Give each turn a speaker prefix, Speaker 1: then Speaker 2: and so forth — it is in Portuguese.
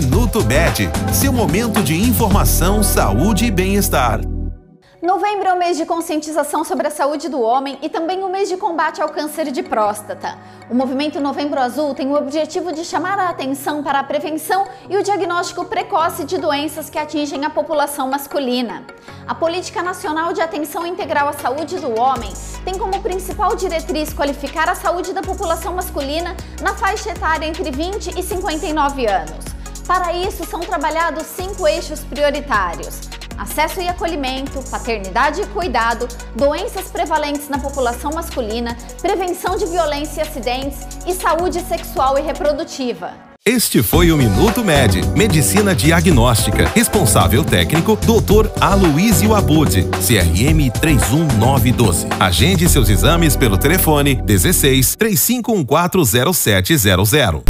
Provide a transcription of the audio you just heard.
Speaker 1: Minuto Bet, seu momento de informação, saúde e bem-estar.
Speaker 2: Novembro é o mês de conscientização sobre a saúde do homem e também o mês de combate ao câncer de próstata. O movimento Novembro Azul tem o objetivo de chamar a atenção para a prevenção e o diagnóstico precoce de doenças que atingem a população masculina. A Política Nacional de Atenção Integral à Saúde do Homem tem como principal diretriz qualificar a saúde da população masculina na faixa etária entre 20 e 59 anos. Para isso, são trabalhados cinco eixos prioritários acesso e acolhimento, paternidade e cuidado, doenças prevalentes na população masculina, prevenção de violência e acidentes e saúde sexual e reprodutiva.
Speaker 1: Este foi o Minuto Med, Medicina Diagnóstica. Responsável técnico, Dr. Aloysio Abud, CRM 31912. Agende seus exames pelo telefone 16 35140700.